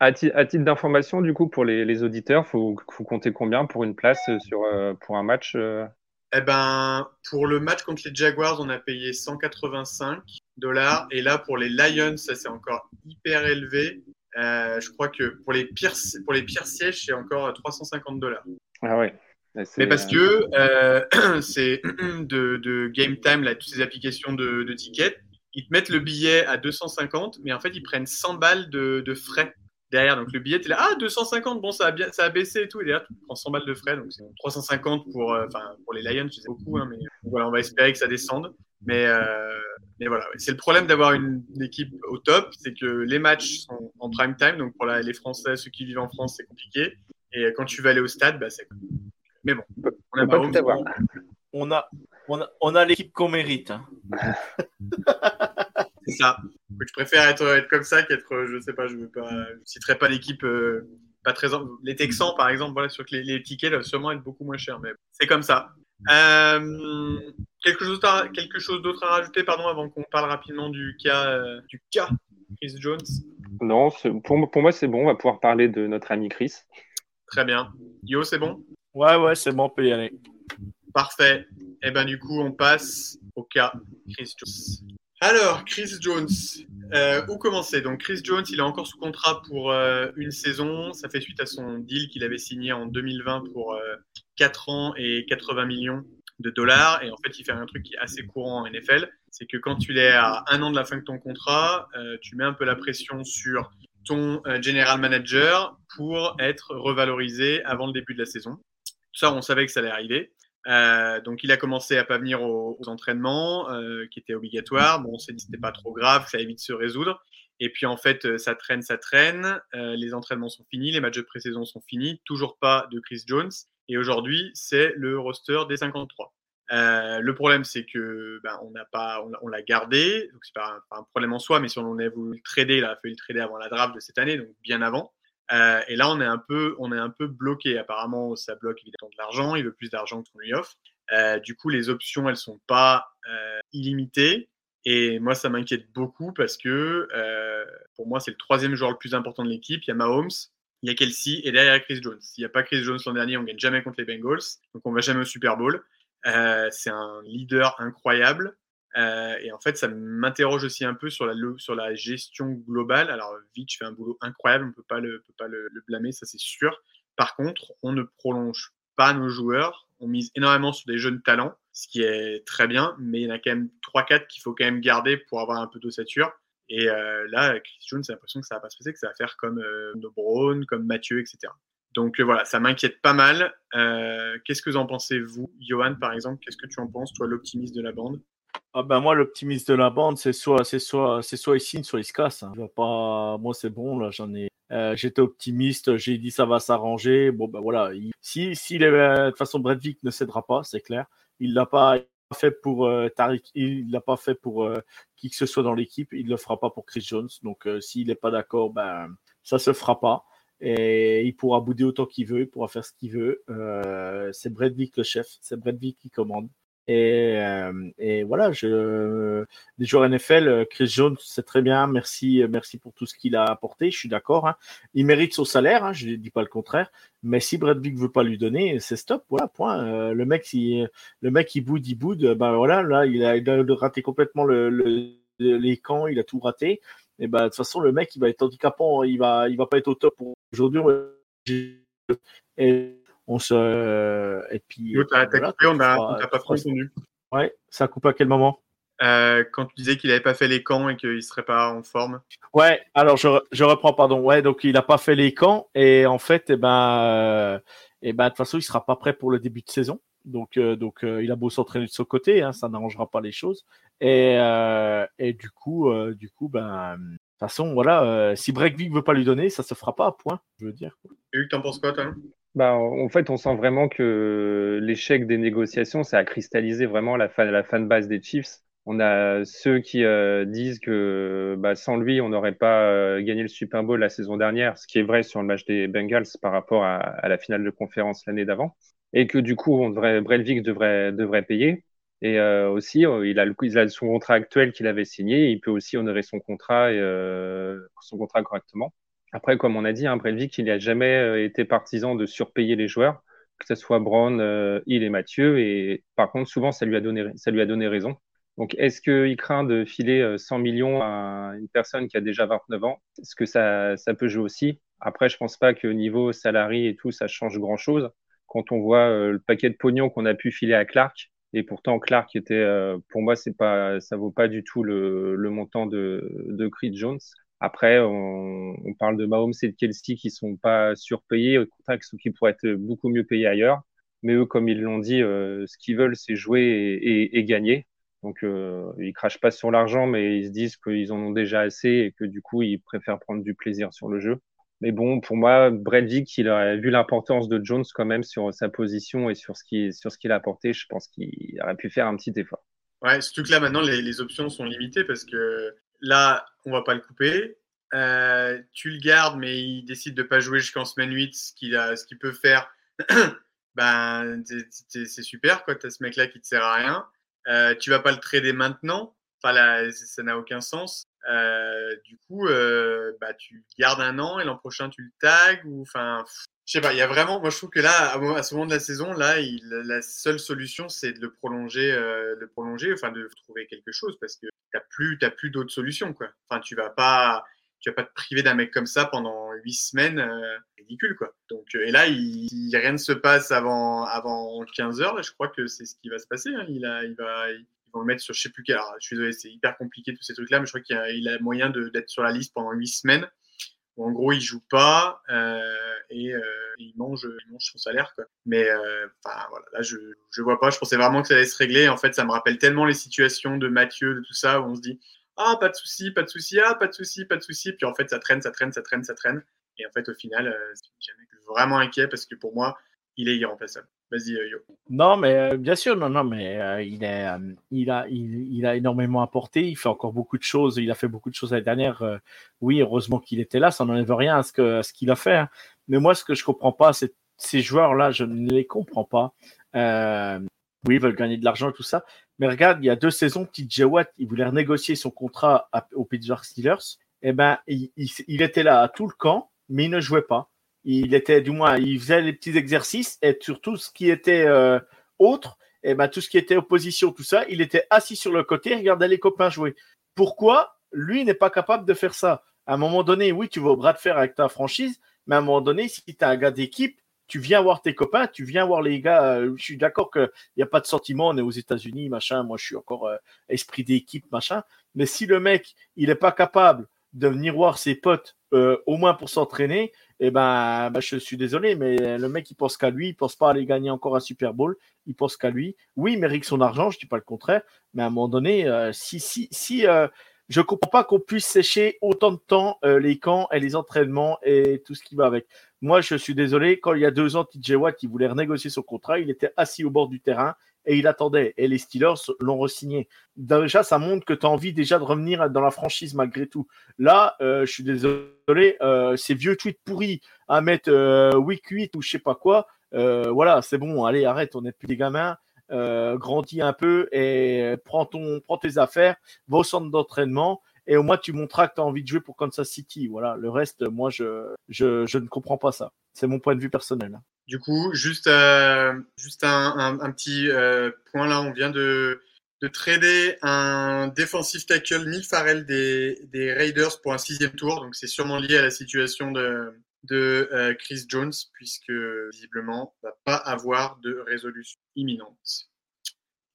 à, ti- à titre d'information, du coup, pour les, les auditeurs, faut, faut compter combien pour une place euh, sur, euh, pour un match euh, Eh ben, pour le match contre les Jaguars, on a payé 185 dollars. Et là, pour les Lions, ça c'est encore hyper élevé. Euh, je crois que pour les pires, pour les pires sièges, c'est encore 350 dollars. Ah ouais. Mais parce euh, que euh, [clears throat] c'est [clears throat] de, de Game Time, là, toutes ces applications de, de tickets, ils te mettent le billet à 250, mais en fait, ils prennent 100 balles de, de frais derrière. Donc le billet, tu là, ah, 250, bon, ça a, bien, ça a baissé et tout. Et derrière, tu prends 100 balles de frais. Donc c'est 350 pour, euh, enfin, pour les Lions, c'est beaucoup, hein, mais voilà, on va espérer que ça descende. Mais, euh, mais voilà, c'est le problème d'avoir une, une équipe au top, c'est que les matchs sont en prime time. Donc pour la- les Français, ceux qui vivent en France, c'est compliqué. Et quand tu vas aller au stade, bah, c'est. Mais bon, on a pas tout avoir. On a, on a, on a l'équipe qu'on mérite. hein. [laughs] C'est ça. Je préfère être, être comme ça qu'être, euh, je sais pas, je veux pas, je citerai pas l'équipe euh, pas très, en- les Texans par exemple, voilà, sur que les, les tickets doivent sûrement être beaucoup moins chers, mais c'est comme ça. Euh, quelque chose, à- quelque chose d'autre à rajouter, pardon, avant qu'on parle rapidement du cas, euh, du cas Chris Jones? Non, pour, moi- pour moi, c'est bon. On va pouvoir parler de notre ami Chris. Très bien. Yo, c'est bon? Ouais, ouais, c'est bon, on peut y aller. Parfait. Et ben du coup, on passe au cas Chris Jones. Alors, Chris Jones, euh, où commencer? Donc, Chris Jones, il est encore sous contrat pour euh, une saison. Ça fait suite à son deal qu'il avait signé en 2020 pour euh, 4 ans et 80 millions de dollars. Et en fait, il fait un truc qui est assez courant en NFL. C'est que quand tu es à un an de la fin de ton contrat, euh, tu mets un peu la pression sur ton euh, general manager pour être revalorisé avant le début de la saison. Ça, on savait que ça allait arriver. Euh, donc, il a commencé à pas venir aux, entraînements, euh, qui étaient obligatoires. Bon, on s'est dit c'était pas trop grave, ça allait vite se résoudre. Et puis, en fait, ça traîne, ça traîne. Les entraînements sont finis, les matchs de pré-saison sont finis. Toujours pas de Chris Jones. Et aujourd'hui, c'est le roster des 53. Euh, le problème, c'est que ben, on n'a pas, l'a- gardé. Donc, c'est pas pas un problème en soi, mais si on en a voulu le trader, il a fallu le trader avant la draft de cette année, donc bien avant. Euh, et là, on est un peu, bloqué. Apparemment, ça bloque évidemment de l'argent. Il veut plus d'argent qu'on lui offre. Euh, du coup, les options, elles sont pas illimitées. Et moi, ça m'inquiète beaucoup parce que pour moi, c'est le troisième joueur le plus important de l'équipe. Il y a Mahomes, il y a Kelsey et derrière Chris Jones. S'il n'y a pas Chris Jones l'an dernier, on gagne jamais contre les Bengals. Donc, on va jamais au Super Bowl. Euh, c'est un leader incroyable. Euh, et en fait, ça m'interroge aussi un peu sur la, sur la gestion globale. Alors, Vitch fait un boulot incroyable, on ne peut pas, le, peut pas le, blâmer, ça c'est sûr. Par contre, on ne prolonge pas nos joueurs. On mise énormément sur des jeunes talents, ce qui est très bien, mais il y en a quand même 3-4 qu'il faut quand même garder pour avoir un peu d'ossature. Et euh, là, Chris Jones, j'ai l'impression que ça va pas se passer, que ça va faire comme euh, comme Mathieu, etc. Donc euh, voilà, ça m'inquiète pas mal. Euh, Qu'est-ce que vous en pensez, vous? Johan, par exemple, qu'est-ce que tu en penses, toi, l'optimiste de la bande? Ah ben moi, l'optimiste de la bande, c'est soit, c'est soit, c'est soit il signe, soit il se casse. hein. Pas, moi c'est bon là, j'en ai. euh, J'étais optimiste, j'ai dit ça va s'arranger. Bon ben voilà, il- si, si de toute façon Brett Vick ne cédera pas, c'est clair. Il l'a pas fait pour Tariq, il l'a pas fait pour qui que ce soit dans l'équipe. Il le fera pas pour Chris Jones. Donc s'il n'est pas d'accord, ben ça se fera pas. Et il pourra bouder autant qu'il veut, il pourra faire ce qu'il veut. Euh, c'est Brett Vick le chef, c'est Brett Vick qui commande. Et, et voilà, je, les joueurs NFL, Chris Jones, c'est très bien. Merci, merci pour tout ce qu'il a apporté. Je suis d'accord. Hein. Il mérite son salaire. Hein, je ne dis pas le contraire. Mais si Brad Vick veut pas lui donner, c'est stop. Voilà, point. le mec, le mec, il boude, il boude. Ben voilà, là, il a, raté complètement le, le, les camps. Il a tout raté. Et ben de toute façon, le mec, il va être handicapant. Il va, il va pas être au top aujourd'hui. Et on se. Et puis. on n'a pas entendu. Ouais, ça coupe à quel moment? Euh, quand tu disais qu'il n'avait pas fait les camps et qu'il ne serait pas en forme. Ouais, alors je, je, reprends, pardon. Ouais, donc il n'a pas fait les camps et en fait, eh ben, euh, eh ben, de toute façon, il ne sera pas prêt pour le début de saison. Donc, euh, donc il a beau s'entraîner de son côté, hein, ça n'arrangera pas les choses. Et, et du coup, du coup, ben, de toute façon, voilà, si Breakvik veut pas lui donner, ça se fera pas à point, je veux dire. Hugues, t'en penses quoi, toi? Bah, en fait, on sent vraiment que l'échec des négociations, ça a cristallisé vraiment la, fan, la fanbase des Chiefs. On a ceux qui euh, disent que bah, sans lui, on n'aurait pas euh, gagné le Super Bowl la saison dernière, ce qui est vrai sur le match des Bengals par rapport à, la finale de conférence l'année d'avant, et que du coup, on devrait, Brelvik devrait, devrait payer. Et euh, aussi, il a, le, il a son contrat actuel qu'il avait signé, il peut aussi honorer son contrat, et, son contrat correctement. Après, comme on a dit, hein, Brelvik, il n'a jamais euh, été partisan de surpayer les joueurs, que ce soit Brown, euh, Hill et Mathieu. Et par contre, souvent, ça lui a donné, ça lui a donné raison. Donc, est-ce qu'il craint de filer 100 euh, millions à une personne qui a déjà 29 ans? Est-ce que ça, ça peut jouer aussi? Après, je pense pas que niveau salarié et tout, ça change grand-chose. Quand on voit le paquet de pognon qu'on a pu filer à Clark, et pourtant Clark était, pour moi, c'est pas, ça vaut pas du tout le, montant de, de Creed Jones. Après, on, parle de Mahomes et de Kelsey qui sont pas surpayés, au contraire, qui pourraient être beaucoup mieux payés ailleurs. Mais eux, comme ils l'ont dit, euh, ce qu'ils veulent, c'est jouer et, gagner. Donc, euh, ils crachent pas sur l'argent, mais ils se disent qu'ils en ont déjà assez et que du coup, ils préfèrent prendre du plaisir sur le jeu. Mais bon, pour moi, Vick, il aurait vu l'importance de Jones quand même sur sa position et sur ce qu'il a apporté. Je pense qu'il aurait pu faire un petit effort. Ouais, surtout que là maintenant les, options sont limitées parce que Là, on va pas le couper. Euh, tu le gardes, mais il décide de pas jouer jusqu'en semaine 8, ce qu'il peut faire. [clears throat] ben, c'est super, quoi. T'as ce mec-là qui te sert à rien. Euh, tu vas pas le trader maintenant. Enfin, ça n'a aucun sens. Euh, du coup, euh, bah, tu gardes un an et l'an prochain tu le tags ou enfin, je sais pas, il y a vraiment, moi je trouve que là, à ce moment de la saison, là, la seule solution, c'est de le prolonger, euh, le prolonger, enfin de trouver quelque chose, parce que t'as plus, t'as plus d'autres solutions. Enfin, tu vas pas, tu vas pas te priver d'un mec comme ça pendant huit semaines, euh, ridicule, quoi. Donc, et là, rien ne se passe avant, avant 15 heures, je crois que c'est ce qui va se passer. Hein. Il a, il va, vont le sur je sais plus quel. Alors, je suis désolé, c'est hyper compliqué tous ces trucs-là, mais je crois qu'il a, moyen d'être sur la liste pendant huit semaines en gros il joue pas euh, et euh, il mange son salaire mais euh, voilà là je je vois pas je pensais vraiment que ça allait se régler en fait ça me rappelle tellement les situations de Mathieu de tout ça où on se dit ah pas de souci pas de souci ah pas de souci pas de souci puis en fait ça traîne ça traîne ça traîne ça traîne et en fait au final euh, jamais vraiment inquiet parce que pour moi il est irremplaçable Vas-y, euh, Yo. Non, mais euh, bien sûr, non, non, mais euh, il, est, il, a, il, a énormément apporté. Il fait encore beaucoup de choses. Il a fait beaucoup de choses l'année dernière. oui, heureusement qu'il était là. Ça n'enlève rien à ce qu'il ce qu'il a fait. Hein. Mais moi, ce que je comprends pas, c'est ces joueurs-là, je ne les comprends pas. oui, ils veulent gagner de l'argent et tout ça. Mais regarde, il y a deux saisons, TJ Watt, il voulait renégocier son contrat au Pittsburgh Steelers. Eh ben, il, il était là à tout le camp, mais il ne jouait pas il était du moins, il faisait les petits exercices et sur tout ce qui était euh, autre, et ben tout ce qui était opposition, tout ça, il était assis sur le côté, regardait les copains jouer. Pourquoi lui n'est pas capable de faire ça? À un moment donné, oui, tu vas au bras de fer avec ta franchise, mais à un moment donné, si tu es un gars d'équipe, tu viens voir tes copains, tu viens voir les gars. Euh, je suis d'accord qu'il n'y a pas de sentiment, on est aux États-Unis, machin. Moi, je suis encore euh, esprit d'équipe, machin. Mais si le mec, il n'est pas capable de venir voir ses potes, au moins pour s'entraîner, eh ben, ben, je suis désolé, mais le mec, il pense qu'à lui, il pense pas aller gagner encore un Super Bowl, il pense qu'à lui. Oui, il mérite son argent, je dis pas le contraire, mais à un moment donné, euh, si, si, si, euh, je comprends pas qu'on puisse sécher autant de temps euh, les camps et les entraînements et tout ce qui va avec. Moi, je suis désolé, quand il y a deux ans, TJ Watt, il voulait renégocier son contrat, il était assis au bord du terrain et il attendait. Et les Steelers l'ont re-signé. Déjà, ça montre que tu as envie déjà de revenir dans la franchise malgré tout. Là, euh, je suis désolé, euh, ces vieux tweets pourris à mettre euh, week 8 ou je sais pas quoi, voilà, c'est bon, allez, arrête, on n'est plus des gamins. grandis un peu et prends, ton, prends tes affaires, va au centre d'entraînement et au moins tu montreras que tu as envie de jouer pour Kansas City. Voilà, le reste, moi, je, je, je ne comprends pas ça. C'est mon point de vue personnel. Du coup, juste, euh, juste un, un, petit euh, point là, on vient de, de trader un defensive tackle Neil Farrell des, des Raiders pour un sixième tour. Donc c'est sûrement lié à la situation de, de euh, Chris Jones, puisque visiblement, va pas avoir de résolution imminente.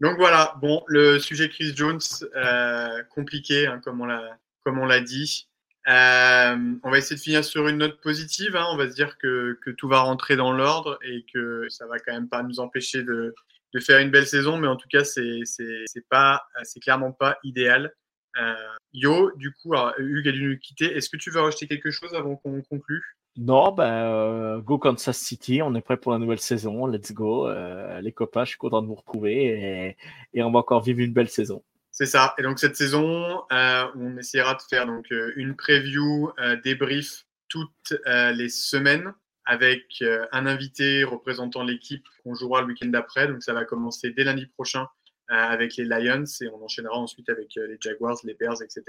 Donc voilà, bon, le sujet Chris Jones, euh, compliqué, hein, comme on l'a dit. Euh, on va essayer de finir sur une note positive. Hein. On va se dire que, tout va rentrer dans l'ordre et que ça va quand même pas nous empêcher de, faire une belle saison, mais en tout cas, c'est c'est clairement pas idéal. Euh, Yo, du coup, alors, Hugues a dû nous quitter. Est-ce que tu veux rajouter quelque chose avant qu'on conclue? Non, ben euh, go Kansas City, on est prêt pour la nouvelle saison. Let's go, euh, les copains, je suis content de vous retrouver et, on va encore vivre une belle saison. C'est ça. Et donc cette saison, euh, on essaiera de faire donc une preview, débrief toutes les semaines avec un invité représentant l'équipe qu'on jouera le week-end d'après. Donc ça va commencer dès lundi prochain avec les Lions et on enchaînera ensuite avec les Jaguars, les Bears, etc.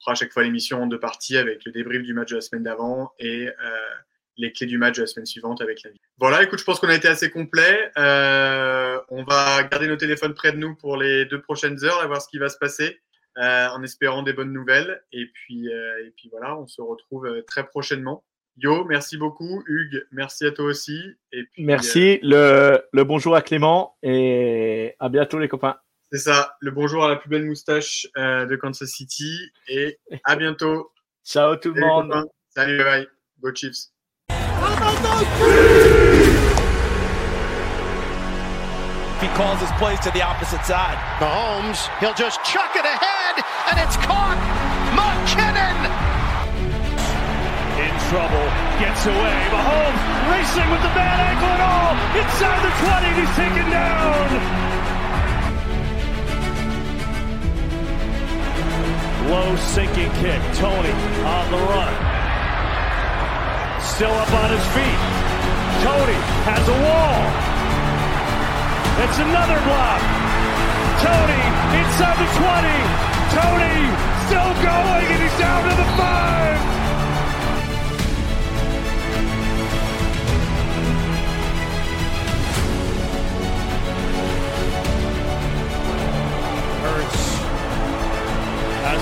Fera à chaque fois l'émission en deux parties avec le débrief du match de la semaine d'avant et euh, les clés du match de la semaine suivante avec l'invité. Voilà, écoute, je pense qu'on a été assez complet. Euh, on va garder nos téléphones près de nous pour les deux prochaines heures, à voir ce qui va se passer. Euh, en espérant des bonnes nouvelles. Et puis, euh, et puis voilà, on se retrouve très prochainement. Yo, merci beaucoup. Hugues, merci à toi aussi. Et puis, Merci, le, le bonjour à Clément et à bientôt les copains. C'est ça, le bonjour à la plus belle moustache euh, de Kansas City. Et à bientôt. [laughs] Ciao tout le Salut, monde. copains. Salut, bye bye. Go Chiefs. He calls his plays to the opposite side. Mahomes, he'll just chuck it ahead, and it's caught. McKinnon. In trouble, gets away. Mahomes racing with the bad ankle and all. Inside the 20, he's taken down. Low sinking kick. Tony on the run. Still up on his feet. Tony has a wall. It's another block. Tony inside the 20. Tony still going and he's down to the five.